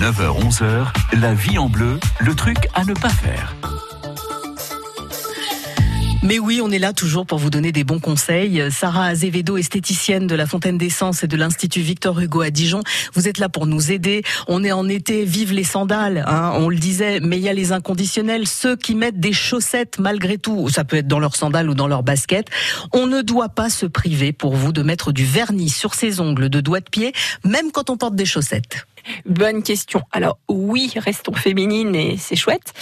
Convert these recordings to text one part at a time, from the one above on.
9h-11h, la vie en bleu, le truc à ne pas faire. Mais oui, on est là toujours pour vous donner des bons conseils. Sarah Azevedo, esthéticienne de la Fontaine d'Essence et de l'Institut Victor Hugo à Dijon, vous êtes là pour nous aider. On est en été, vive les sandales, hein, on le disait, mais il y a les inconditionnels, ceux qui mettent des chaussettes malgré tout, ça peut être dans leurs sandales ou dans leurs baskets. On ne doit pas se priver pour vous de mettre du vernis sur ses ongles de doigts de pied, même quand on porte des chaussettes. Bonne question. Alors oui, restons féminines et c'est chouette.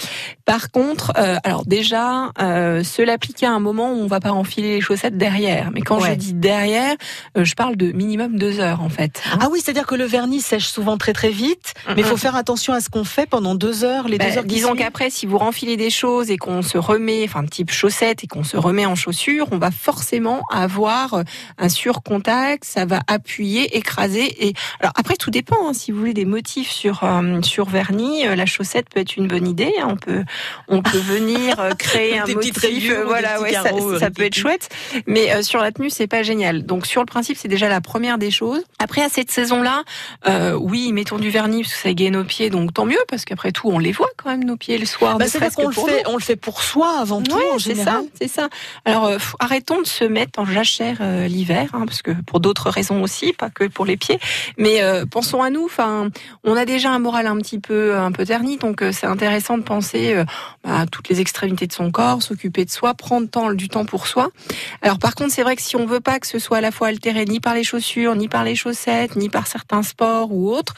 Par contre, euh, alors déjà, euh, se l'appliquer à un moment où on va pas enfiler les chaussettes derrière. Mais quand je dis derrière, euh, je parle de minimum deux heures en fait. Ah oui, c'est-à-dire que le vernis sèche souvent très très vite, mais il faut faire attention à ce qu'on fait pendant deux heures, les deux Ben, heures. disons qu'après, si vous renfilez des choses et qu'on se remet, enfin type chaussettes et qu'on se remet en chaussures, on va forcément avoir un surcontact, ça va appuyer, écraser. Et alors après, tout dépend. hein, si vous voulez des motifs sur euh, sur vernis, euh, la chaussette peut être une bonne idée. hein, on peut on peut venir euh, créer un motif. euh, voilà, ouais, ça, carreaux, ça euh, peut être chouette. Mais euh, sur la tenue, c'est pas génial. Donc sur le principe, c'est déjà la première des choses. Après, à cette saison-là, euh, oui, mettons du vernis parce que ça gaine nos pieds, donc tant mieux parce qu'après tout, on les voit quand même nos pieds le soir. Bah, que qu'on le fait, on le fait pour soi avant tout Ouais, c'est ça, c'est ça. Alors, euh, arrêtons de se mettre en jachère euh, l'hiver, hein, parce que pour d'autres raisons aussi, pas que pour les pieds. Mais euh, pensons à nous. Enfin, on a déjà un moral un petit peu, un peu terni, donc c'est intéressant de penser euh, à toutes les extrémités de son corps, s'occuper de soi, prendre temps, du temps pour soi. Alors, par contre, c'est vrai que si on veut pas que ce soit à la fois altéré ni par les chaussures, ni par les ni par certains sports ou autres,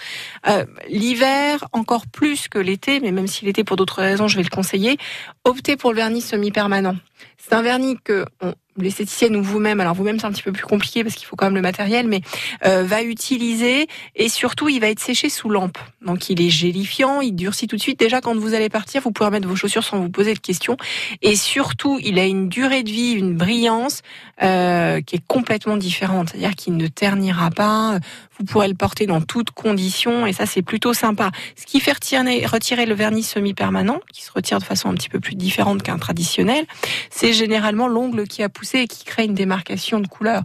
euh, l'hiver encore plus que l'été, mais même si l'été pour d'autres raisons, je vais le conseiller, optez pour le vernis semi-permanent. C'est un vernis que on- l'esthéticienne ou vous-même, alors vous-même c'est un petit peu plus compliqué parce qu'il faut quand même le matériel, mais euh, va utiliser et surtout il va être séché sous lampe. Donc il est gélifiant, il durcit tout de suite. Déjà quand vous allez partir, vous pourrez mettre vos chaussures sans vous poser de questions. Et surtout, il a une durée de vie, une brillance euh, qui est complètement différente. C'est-à-dire qu'il ne ternira pas. Vous pourrez le porter dans toutes conditions et ça c'est plutôt sympa. Ce qui fait retirer, retirer le vernis semi-permanent, qui se retire de façon un petit peu plus différente qu'un traditionnel, c'est généralement l'ongle qui a poussé et qui crée une démarcation de couleur.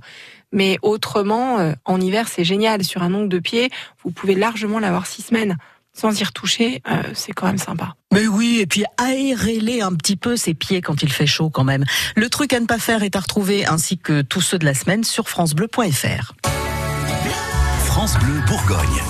Mais autrement, euh, en hiver, c'est génial. Sur un ongle de pied, vous pouvez largement l'avoir six semaines sans y retoucher. euh, c'est quand même sympa. Mais oui, et puis aérez-les un petit peu ses pieds quand il fait chaud quand même. Le truc à ne pas faire est à retrouver ainsi que tous ceux de la semaine sur francebleu.fr. France Bleu Bourgogne.